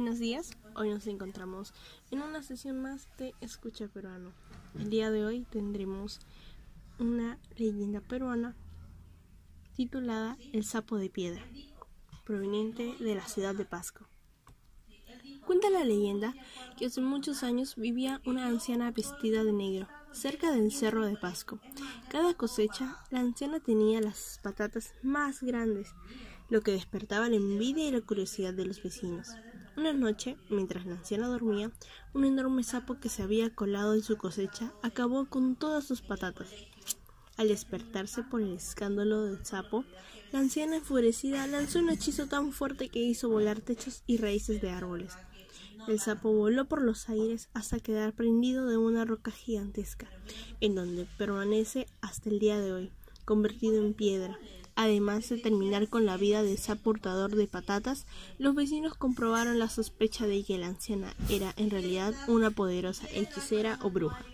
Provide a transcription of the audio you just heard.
Buenos días, hoy nos encontramos en una sesión más de Escucha Peruano. El día de hoy tendremos una leyenda peruana titulada El sapo de piedra, proveniente de la ciudad de Pasco. Cuenta la leyenda que hace muchos años vivía una anciana vestida de negro cerca del cerro de Pasco. Cada cosecha, la anciana tenía las patatas más grandes, lo que despertaba la envidia y la curiosidad de los vecinos. Una noche, mientras la anciana dormía, un enorme sapo que se había colado en su cosecha acabó con todas sus patatas. Al despertarse por el escándalo del sapo, la anciana enfurecida lanzó un hechizo tan fuerte que hizo volar techos y raíces de árboles. El sapo voló por los aires hasta quedar prendido de una roca gigantesca, en donde permanece hasta el día de hoy, convertido en piedra. Además de terminar con la vida del sapo hurtador de patatas, los vecinos comprobaron la sospecha de que la anciana era en realidad una poderosa hechicera o bruja.